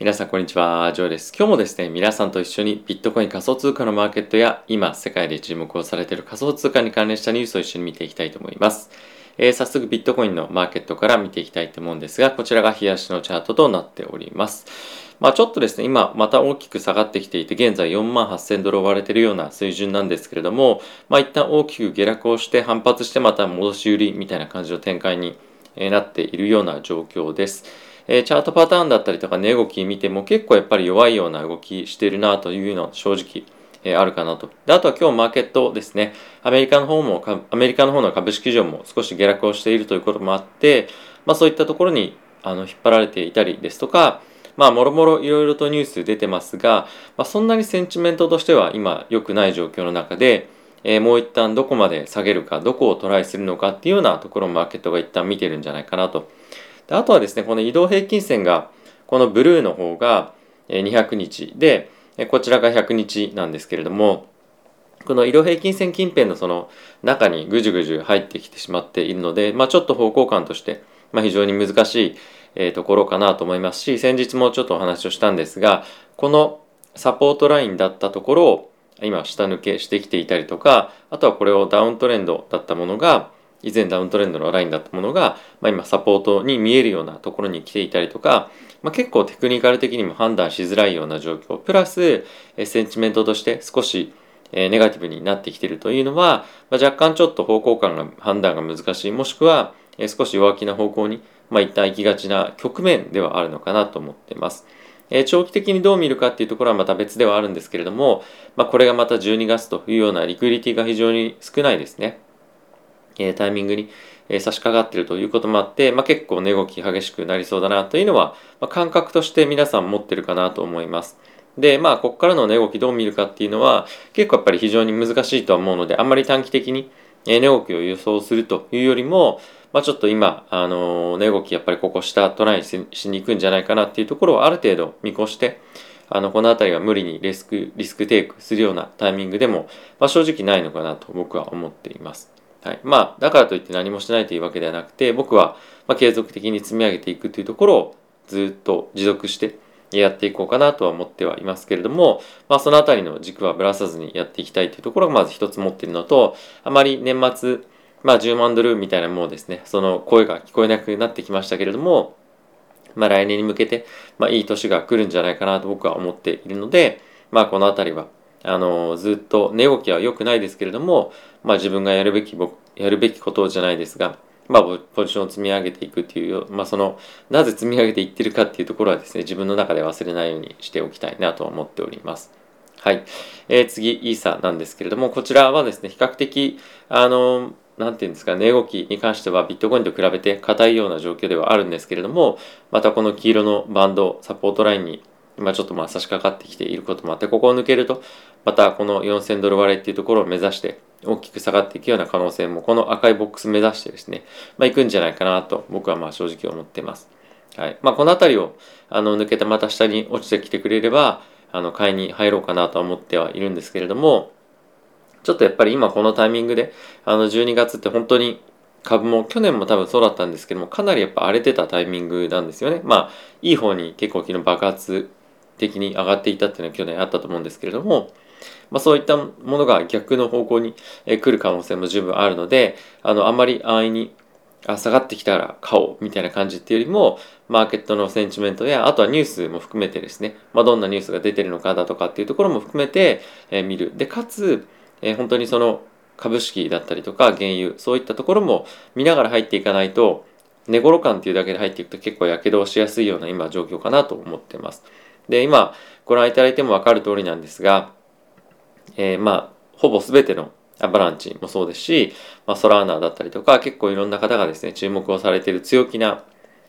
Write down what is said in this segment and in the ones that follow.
皆さんこんにちは、ジョーです。今日もですね、皆さんと一緒にビットコイン仮想通貨のマーケットや今世界で注目をされている仮想通貨に関連したニュースを一緒に見ていきたいと思います。えー、早速ビットコインのマーケットから見ていきたいと思うんですが、こちらが冷やしのチャートとなっております。まあちょっとですね、今また大きく下がってきていて、現在4万8000ドルを割れているような水準なんですけれども、まあ一旦大きく下落をして反発してまた戻し売りみたいな感じの展開になっているような状況です。え、チャートパターンだったりとか値動き見ても結構やっぱり弱いような動きしてるなというのは正直、え、あるかなと。で、あとは今日マーケットですね。アメリカの方も、アメリカの方の株式市場も少し下落をしているということもあって、まあそういったところにあの引っ張られていたりですとか、まあ、もろもろいろいろとニュース出てますが、まあ、そんなにセンチメントとしては今良くない状況の中で、えー、もう一旦どこまで下げるか、どこをトライするのかっていうようなところをマーケットが一旦見てるんじゃないかなとであとはですね、この移動平均線が、このブルーの方が200日。で、こちらが100日なんですけれども、この移動平均線近辺のその中にぐじゅぐじゅ入ってきてしまっているので、まあ、ちょっと方向感として、まあ、非常に難しい、ところかなと思いますし、先日もちょっとお話をしたんですが、このサポートラインだったところを今下抜けしてきていたりとか、あとはこれをダウントレンドだったものが、以前ダウントレンドのラインだったものが、まあ、今サポートに見えるようなところに来ていたりとか、まあ、結構テクニカル的にも判断しづらいような状況プラスセンチメントとして少しネガティブになってきているというのは、まあ、若干ちょっと方向感が判断が難しいもしくは少し弱気な方向に、まあ、一旦行きがちな局面ではあるのかなと思っています。長期的にどう見るかっていうところはまた別ではあるんですけれども、まあ、これがまた12月というようなリクリティが非常に少ないですね。えタイミングに、え差し掛かっているということもあって、まあ、結構値動き激しくなりそうだなというのは、まあ、感覚として皆さん持ってるかなと思います。で、まあ、ここからの値動きどう見るかっていうのは、結構やっぱり非常に難しいとは思うので、あんまり短期的に値動きを予想するというよりも、まあ、ちょっと今、あの値動きやっぱりここ下トライしに行くんじゃないかなっていうところをある程度見越して、あの、この辺りは無理にリスク、リスクテイクするようなタイミングでも、まあ、正直ないのかなと僕は思っています。はい。まあ、だからといって何もしないというわけではなくて、僕は、ま継続的に積み上げていくというところをずっと持続してやっていこうかなとは思ってはいますけれども、まあ、そのあたりの軸はぶらさずにやっていきたいというところがまず一つ持っているのと、あまり年末、まあ、10万ドルみたいなものですね、その声が聞こえなくなってきましたけれども、まあ、来年に向けて、まあ、いい年が来るんじゃないかなと僕は思っているので、まあ、このあたりはあのずっと値動きは良くないですけれども、まあ、自分がやるべきやるべきことじゃないですが、まあ、ポジションを積み上げていくっていう、まあ、そのなぜ積み上げていってるかっていうところはですね自分の中で忘れないようにしておきたいなと思っております。はい。えー、次、イーサなんですけれども、こちらはですね、比較的、あの、なんていうんですか、値動きに関してはビットコインと比べて硬いような状況ではあるんですけれども、またこの黄色のバンド、サポートラインに今ちょっとまあ差し掛かってきていることもあって、ここを抜けると、またこの4000ドル割れっていうところを目指して、大きく下がっていくような可能性も、この赤いボックス目指してですね、まあ行くんじゃないかなと、僕はまあ正直思っています。はい。まあこの辺りを、あの、抜けてまた下に落ちてきてくれれば、あの、買いに入ろうかなと思ってはいるんですけれども、ちょっとやっぱり今このタイミングで、あの、12月って本当に株も去年も多分そうだったんですけども、かなりやっぱ荒れてたタイミングなんですよね。まあ、いい方に結構昨日爆発的に上がっていたっていうのは去年あったと思うんですけれども、まあ、そういったものが逆の方向に来る可能性も十分あるので、あの、あんまり安易にあ下がってきたら買おうみたいな感じっていうよりも、マーケットのセンチメントや、あとはニュースも含めてですね、まあ、どんなニュースが出てるのかだとかっていうところも含めて、え、見る。で、かつ、え、本当にその株式だったりとか原油、そういったところも見ながら入っていかないと、寝頃感っていうだけで入っていくと結構やけどをしやすいような今状況かなと思ってます。で、今ご覧いただいてもわかる通りなんですが、えー、まあ、ほぼ全てのアバランチもそうですし、まあ、ソラーナだったりとか、結構いろんな方がですね、注目をされている強気な、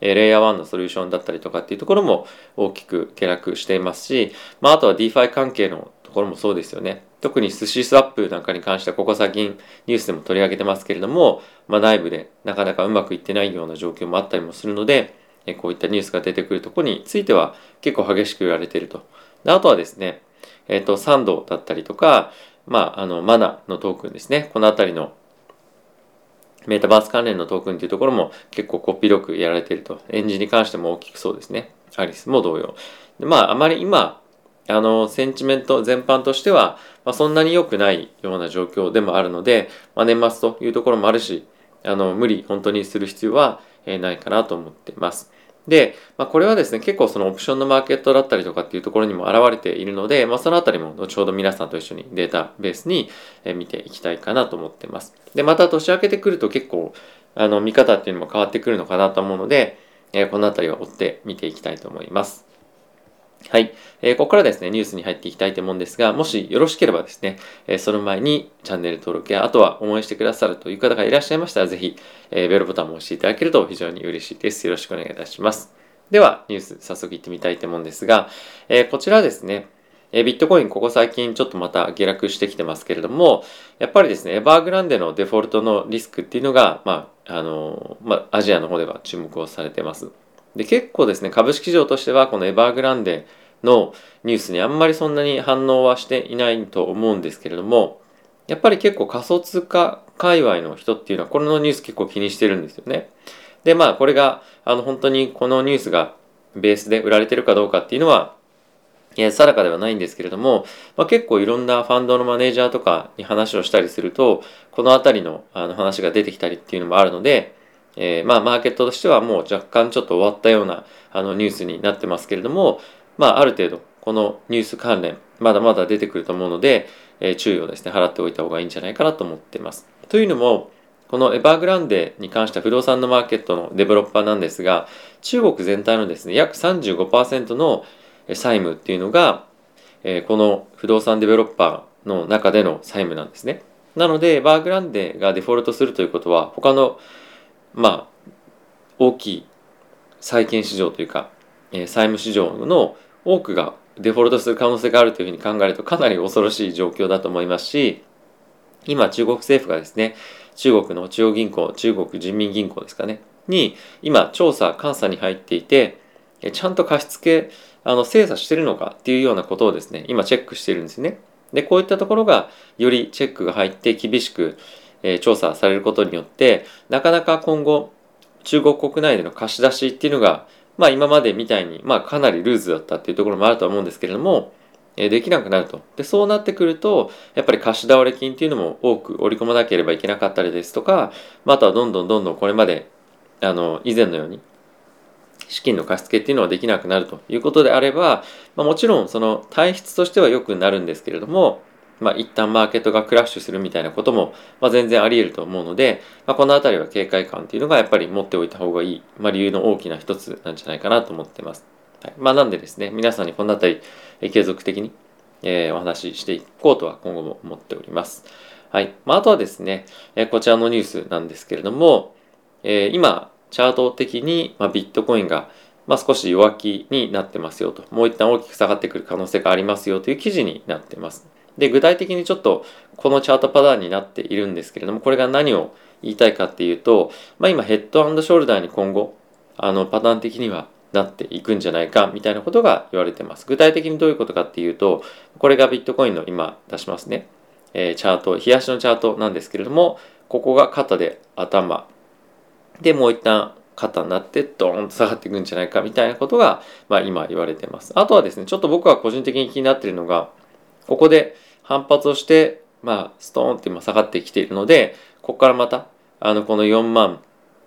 えー、レイヤー1のソリューションだったりとかっていうところも大きく下落していますし、まあ、あとは DeFi 関係のところもそうですよね。特に寿司スワップなんかに関しては、ここ最近ニュースでも取り上げてますけれども、まあ、内部でなかなかうまくいってないような状況もあったりもするので、こういったニュースが出てくるとこについては結構激しく言われていると。であとはですね、えっ、ー、と、サンドだったりとか、まあ、あの、マナのトークンですね。このあたりのメタバース関連のトークンっていうところも結構こっぴどくやられていると。エンジンに関しても大きくそうですね。アリスも同様。でまあ、あまり今、あの、センチメント全般としては、まあ、そんなに良くないような状況でもあるので、まあ、年末というところもあるし、あの、無理本当にする必要はないかなと思ってます。で、まあ、これはですね、結構そのオプションのマーケットだったりとかっていうところにも現れているので、まあ、そのあたりも後ほど皆さんと一緒にデータベースに見ていきたいかなと思ってます。で、また年明けてくると結構、あの、見方っていうのも変わってくるのかなと思うので、えこのあたりは追って見ていきたいと思います。はい。えー、ここからですね、ニュースに入っていきたいと思うんですが、もしよろしければですね、えー、その前にチャンネル登録や、あとは応援してくださるという方がいらっしゃいましたら、ぜひ、えー、ベルボタンも押していただけると非常に嬉しいです。よろしくお願いいたします。では、ニュース早速いってみたいと思うんですが、えこちらですね、えビットコインここ最近ちょっとまた下落してきてますけれども、やっぱりですね、エバーグランデのデフォルトのリスクっていうのが、まあ、あの、まあ、アジアの方では注目をされてます。で、結構ですね、株式市場としては、このエバーグランデのニュースにあんまりそんなに反応はしていないと思うんですけれども、やっぱり結構仮想通貨界隈の人っていうのはこのニュース結構気にしてるんですよね。で、まあこれがあの本当にこのニュースがベースで売られてるかどうかっていうのは、いや、定かではないんですけれども、まあ、結構いろんなファンドのマネージャーとかに話をしたりすると、この辺りのあの話が出てきたりっていうのもあるので、えー、まあマーケットとしてはもう若干ちょっと終わったようなあのニュースになってますけれども、まあ、ある程度、このニュース関連、まだまだ出てくると思うので、えー、注意をですね、払っておいた方がいいんじゃないかなと思っています。というのも、このエバーグランデに関しては不動産のマーケットのデベロッパーなんですが、中国全体のですね、約35%の債務っていうのが、えー、この不動産デベロッパーの中での債務なんですね。なので、エバーグランデがデフォルトするということは、他の、まあ、大きい債券市場というか、えー、債務市場の多くがデフォルトする可能性があるというふうに考えるとかなり恐ろしい状況だと思いますし今中国政府がですね中国の中央銀行中国人民銀行ですかねに今調査監査に入っていてちゃんと貸付あの精査してるのかっていうようなことをですね今チェックしてるんですね。でこういったところがよりチェックが入って厳しく、え、調査されることによってなかなか今後中国国内での貸し出しっていうのがまあ今までみたいに、まあかなりルーズだったっていうところもあると思うんですけれども、できなくなると。で、そうなってくると、やっぱり貸し倒れ金っていうのも多く織り込まなければいけなかったりですとか、まあ、あとはどんどんどんどんこれまで、あの、以前のように、資金の貸し付けっていうのはできなくなるということであれば、まあ、もちろんその体質としては良くなるんですけれども、まあ、一旦マーケットがクラッシュするみたいなことも、まあ、全然あり得ると思うので、まあ、このあたりは警戒感っていうのがやっぱり持っておいた方がいい、まあ、理由の大きな一つなんじゃないかなと思ってます。はい、まあ、なんでですね、皆さんにこのあたり、継続的に、えー、お話ししていこうとは今後も思っております。はい。まあ、あとはですね、えこちらのニュースなんですけれども、えー、今、チャート的に、まあ、ビットコインが、まあ、少し弱気になってますよと、もう一旦大きく下がってくる可能性がありますよという記事になってます。で、具体的にちょっとこのチャートパターンになっているんですけれども、これが何を言いたいかっていうと、まあ、今ヘッドショルダーに今後、あのパターン的にはなっていくんじゃないかみたいなことが言われてます。具体的にどういうことかっていうと、これがビットコインの今出しますね。えー、チャート、冷やしのチャートなんですけれども、ここが肩で頭。で、もう一旦肩になってドーンと下がっていくんじゃないかみたいなことが、まあ、今言われてます。あとはですね、ちょっと僕は個人的に気になっているのが、ここで反発をして、まあ、ストーンって今下がってきているので、ここからまた、あの、この4万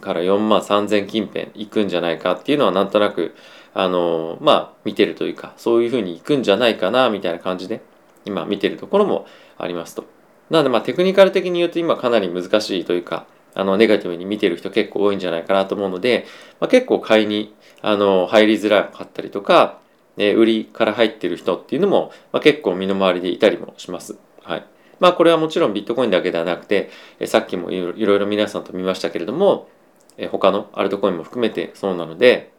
から4万3000近辺行くんじゃないかっていうのはなんとなく、あの、まあ、見てるというか、そういうふうに行くんじゃないかな、みたいな感じで、今見てるところもありますと。なので、まあ、テクニカル的に言うと今かなり難しいというか、あの、ネガティブに見てる人結構多いんじゃないかなと思うので、まあ、結構買いに、あの、入りづらかったりとか、え売りから入ってる人っていうのも、まあ、結構身の回りでいたりもします。はい。まあこれはもちろんビットコインだけではなくて、えさっきもいろいろ皆さんと見ましたけれども、え他のアルトコインも含めてそうなので、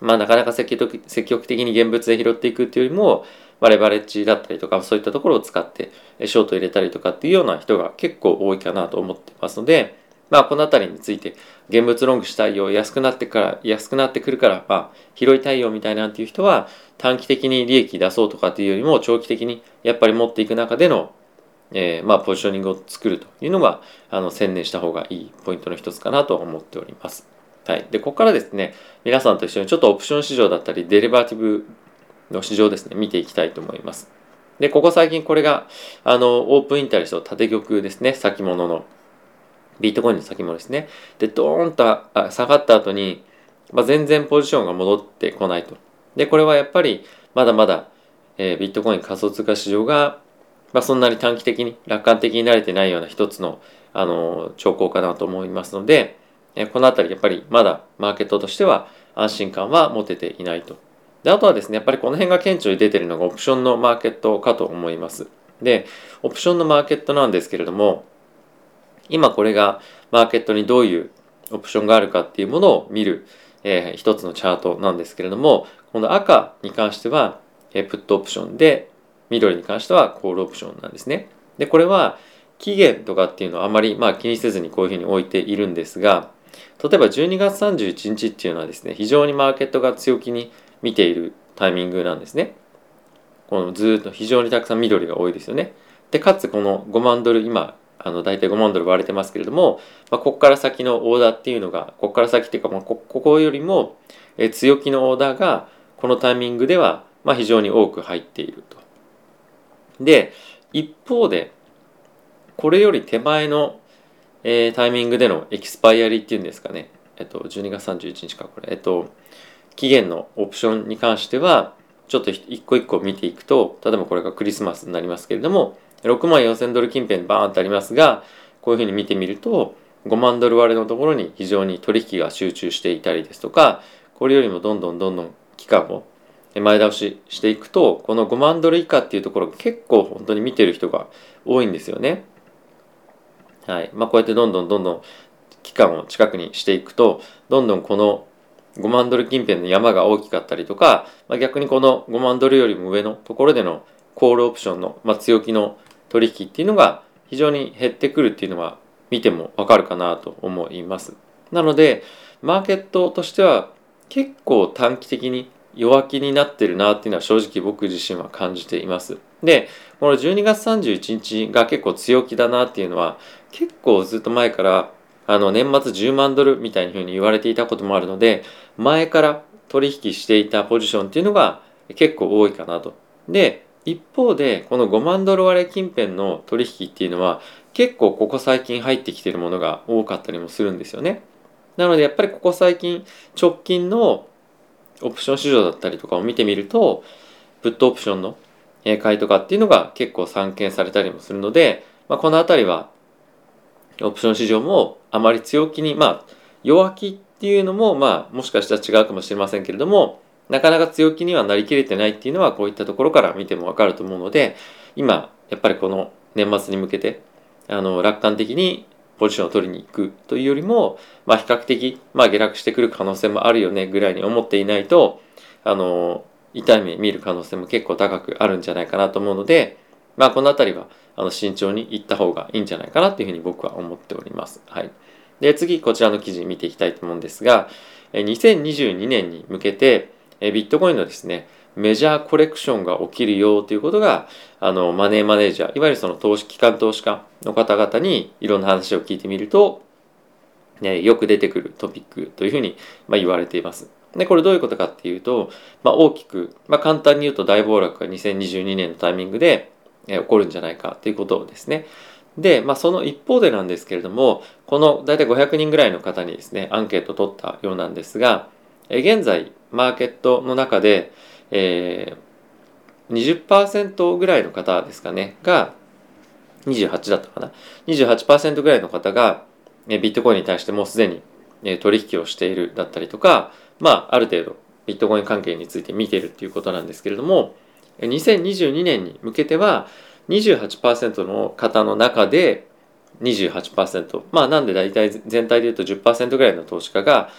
まあなかなか積極積極的に現物で拾っていくっていうよりも、まあ、レバレッジだったりとかそういったところを使ってショート入れたりとかっていうような人が結構多いかなと思ってますので、まあ、この辺りについて、現物ロングしたいよ、安くなってから、安くなってくるから、まあ、拾いたいよみたいなんていう人は、短期的に利益出そうとかっていうよりも、長期的にやっぱり持っていく中での、えー、まあ、ポジショニングを作るというのが、あの、専念した方がいいポイントの一つかなと思っております。はい。で、ここからですね、皆さんと一緒にちょっとオプション市場だったり、デリバティブの市場ですね、見ていきたいと思います。で、ここ最近これが、あの、オープンインタレスト縦玉ですね、先物の。ビートコインの先物ですね。で、ドーンと下がった後に、まあ、全然ポジションが戻ってこないと。で、これはやっぱり、まだまだ、えー、ビットコイン仮想通貨市場が、まあ、そんなに短期的に、楽観的になれてないような一つの、あの、兆候かなと思いますので、えー、このあたり、やっぱりまだマーケットとしては安心感は持てていないと。で、あとはですね、やっぱりこの辺が顕著に出てるのがオプションのマーケットかと思います。で、オプションのマーケットなんですけれども、今これがマーケットにどういうオプションがあるかっていうものを見る、えー、一つのチャートなんですけれども、この赤に関しては、えー、プットオプションで、緑に関してはコールオプションなんですね。で、これは期限とかっていうのはあまりまあ気にせずにこういうふうに置いているんですが、例えば12月31日っていうのはですね、非常にマーケットが強気に見ているタイミングなんですね。このずっと非常にたくさん緑が多いですよね。で、かつこの5万ドル、今、あの大体5万ドル割れてますけれども、まあ、ここから先のオーダーっていうのが、ここから先っていうか、まあ、ここよりも強気のオーダーがこのタイミングでは、まあ、非常に多く入っていると。で、一方で、これより手前の、えー、タイミングでのエキスパイアリっていうんですかね。えっと、12月31日か、これ。えっと、期限のオプションに関しては、ちょっと一個一個見ていくと、例えばこれがクリスマスになりますけれども、6万4000ドル近辺バーンってありますが、こういうふうに見てみると、5万ドル割れのところに非常に取引が集中していたりですとか、これよりもどんどんどんどん期間を前倒ししていくと、この5万ドル以下っていうところ結構本当に見てる人が多いんですよね。はい。まあこうやってどんどんどんどん期間を近くにしていくと、どんどんこの5万ドル近辺の山が大きかったりとか、まあ、逆にこの5万ドルよりも上のところでのコールオプションの、まあ、強気の取引っていうのが非常に減ってくるっていうのは見てもわかるかなと思います。なので、マーケットとしては結構短期的に弱気になってるなっていうのは正直僕自身は感じています。で、この12月31日が結構強気だなっていうのは結構ずっと前からあの年末10万ドルみたいにふうに言われていたこともあるので前から取引していたポジションっていうのが結構多いかなと。で一方でこの5万ドル割れ近辺の取引っていうのは結構ここ最近入ってきてるものが多かったりもするんですよね。なのでやっぱりここ最近直近のオプション市場だったりとかを見てみるとプットオプションの買いとかっていうのが結構散見されたりもするので、まあ、この辺りはオプション市場もあまり強気に、まあ、弱気っていうのも、まあ、もしかしたら違うかもしれませんけれども、なかなか強気にはなりきれてないっていうのは、こういったところから見てもわかると思うので、今、やっぱりこの年末に向けて、あの、楽観的にポジションを取りに行くというよりも、まあ、比較的、まあ、下落してくる可能性もあるよね、ぐらいに思っていないと、あの、痛い目見る可能性も結構高くあるんじゃないかなと思うので、まあ、この辺りは、あの慎重にいった方がいいんじゃないかなというふうに僕は思っております。はい。で、次、こちらの記事見ていきたいと思うんですが、2022年に向けて、えビットコインのですね、メジャーコレクションが起きるよということが、あの、マネーマネージャー、いわゆるその投資機関投資家の方々にいろんな話を聞いてみると、ね、よく出てくるトピックというふうに、ま、言われています。で、これどういうことかっていうと、まあ、大きく、まあ、簡単に言うと大暴落が2022年のタイミングで、え起こるんじゃないかということですね。で、まあ、その一方でなんですけれども、この大体500人ぐらいの方にですね、アンケートを取ったようなんですが、え現在、マーケットの中で、えー、20%ぐらいの方ですかね、が、28だったかな。28%ぐらいの方が、ビットコインに対してもうすでに取引をしているだったりとか、まあ、ある程度、ビットコイン関係について見ているっていうことなんですけれども、2022年に向けては28%の方の中で28%まあなんで大体全体で言うと10%ぐらいの投資家が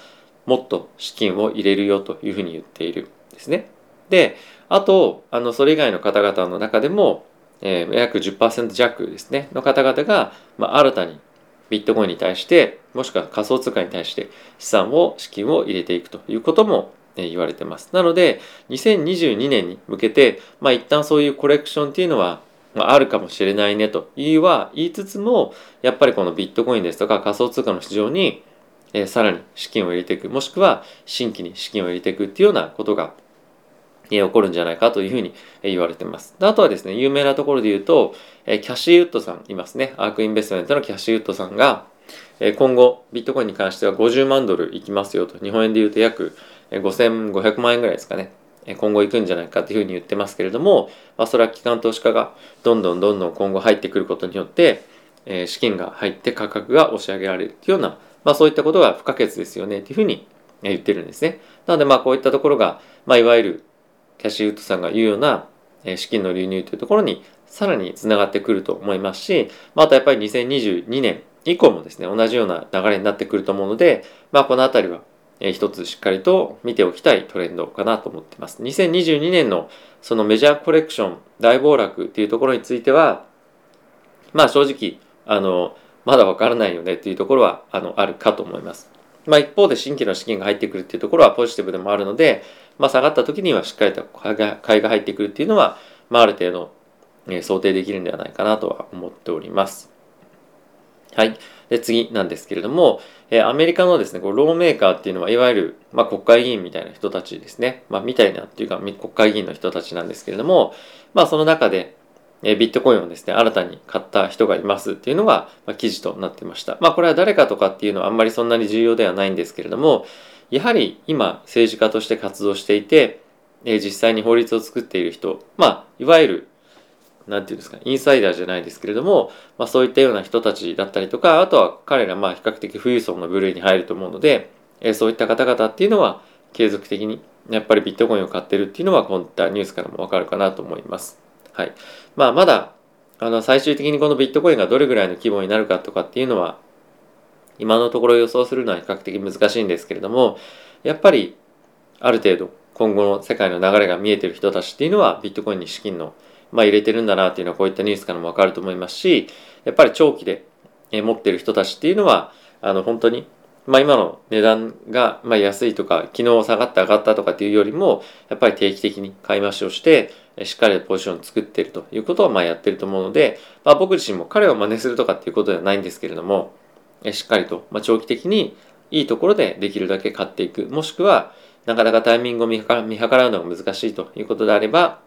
もっと資金を入れるよというふうに言っているんですね。であとあのそれ以外の方々の中でも、えー、約10%弱ですねの方々が、まあ、新たにビットコインに対してもしくは仮想通貨に対して資産を資金を入れていくということも言われてます。なので、2022年に向けて、まあ一旦そういうコレクションっていうのは、まあ、あるかもしれないねと言いは言いつつも、やっぱりこのビットコインですとか仮想通貨の市場に、え、さらに資金を入れていく、もしくは新規に資金を入れていくっていうようなことが、起こるんじゃないかというふうに言われています。あとはですね、有名なところで言うと、えキャッシーウッドさんいますね。アークインベストメントのキャッシーウッドさんが、え今後、ビットコインに関しては50万ドルいきますよと、日本円で言うと約5500万円ぐらいですかね。今後行くんじゃないかというふうに言ってますけれども、まあ、それは機関投資家がどんどんどんどん今後入ってくることによって、え資金が入って価格が押し上げられるというような、まあ、そういったことが不可欠ですよねというふうに言ってるんですね。なのでまあこういったところが、まあ、いわゆるキャッシュウッドさんが言うような資金の流入というところにさらにつながってくると思いますし、まあ、あとやっぱり2022年以降もですね、同じような流れになってくると思うので、まあ、このあたりは一つしっかりと見ておきたいトレンドかなと思っています。2022年のそのメジャーコレクション大暴落っていうところについては、まあ正直、あの、まだわからないよねっていうところはあのあるかと思います。まあ一方で新規の資金が入ってくるっていうところはポジティブでもあるので、まあ下がった時にはしっかりと買いが入ってくるっていうのは、まあある程度、え想定できるんではないかなとは思っております。はい。で、次なんですけれども、えアメリカのですね、こうローメーカーっていうのは、いわゆる、まあ、国会議員みたいな人たちですね。まあ、みたいなっていうか、国会議員の人たちなんですけれども、まあ、その中で、えビットコインをですね、新たに買った人がいますっていうのが、まあ、記事となってました。まあ、これは誰かとかっていうのはあんまりそんなに重要ではないんですけれども、やはり今、政治家として活動していて、え実際に法律を作っている人、まあ、いわゆるなんていうんですか、インサイダーじゃないですけれども、まあそういったような人たちだったりとか、あとは彼らまあ比較的富裕層の部類に入ると思うので、え、そういった方々っていうのは継続的にやっぱりビットコインを買ってるっていうのはこういったニュースからもわかるかなと思います。はい。まあまだ、あの最終的にこのビットコインがどれぐらいの規模になるかとかっていうのは、今のところ予想するのは比較的難しいんですけれども、やっぱりある程度今後の世界の流れが見えてる人たちっていうのはビットコインに資金のまあ、入れてるんだなっていうのはこういったニュースからもわかると思いますし、やっぱり長期で持ってる人たちっていうのは、あの本当に、まあ、今の値段がまあ安いとか、昨日下がって上がったとかっていうよりも、やっぱり定期的に買い増しをして、しっかりポジションを作っているということをまあやってると思うので、まあ、僕自身も彼を真似するとかっていうことではないんですけれども、しっかりとまあ長期的にいいところでできるだけ買っていく、もしくはなかなかタイミングを見計らうのが難しいということであれば、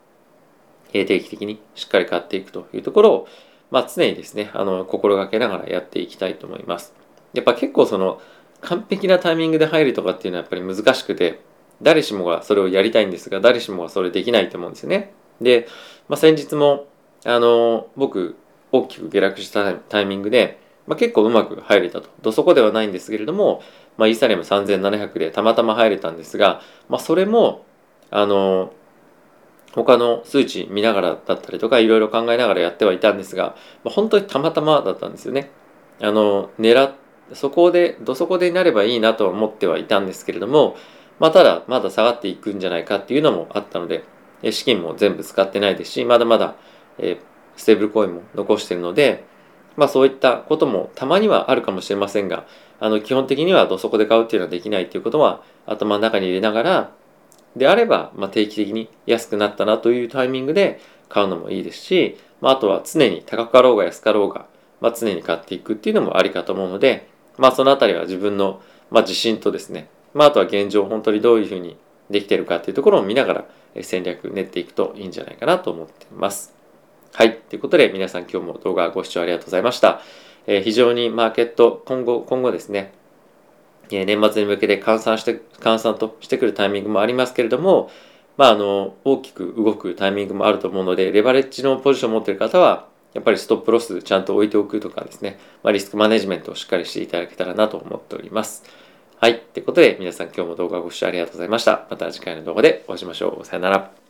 定期的にしっかり買っていくというところを、まあ、常にですね、あの、心がけながらやっていきたいと思います。やっぱ結構その、完璧なタイミングで入るとかっていうのはやっぱり難しくて、誰しもがそれをやりたいんですが、誰しもがそれできないと思うんですよね。で、まあ、先日も、あの、僕、大きく下落したタイミングで、まあ、結構うまく入れたと。どそこではないんですけれども、まあ、イーサリアム3700でたまたま入れたんですが、まあ、それも、あの、他の数値見ながらだったりとかいろいろ考えながらやってはいたんですが、まあ、本当にたまたまだったんですよね。あの狙そこでどそこでなればいいなとは思ってはいたんですけれども、まあ、ただまだ下がっていくんじゃないかっていうのもあったので資金も全部使ってないですしまだまだ、え、ステーブルコインも残してるので、まあ、そういったこともたまにはあるかもしれませんがあの基本的にはどそこで買うっていうのはできないっていうことは頭の中に入れながらであれば、まあ、定期的に安くなったなというタイミングで買うのもいいですし、まあ、あとは常に高かろうが安かろうが、まあ、常に買っていくっていうのもありかと思うので、まあ、そのあたりは自分の、まあ、自信とですね、まあ、あとは現状本当にどういうふうにできてるかっていうところを見ながら戦略練っていくといいんじゃないかなと思っています。はい。ということで皆さん今日も動画ご視聴ありがとうございました。えー、非常にマーケット今後、今後ですね、え年末に向けて換算して、換算としてくるタイミングもありますけれども、まあ、あの、大きく動くタイミングもあると思うので、レバレッジのポジションを持っている方は、やっぱりストップロスちゃんと置いておくとかですね、まあ、リスクマネジメントをしっかりしていただけたらなと思っております。はい。ってことで、皆さん今日も動画をご視聴ありがとうございました。また次回の動画でお会いしましょう。さよなら。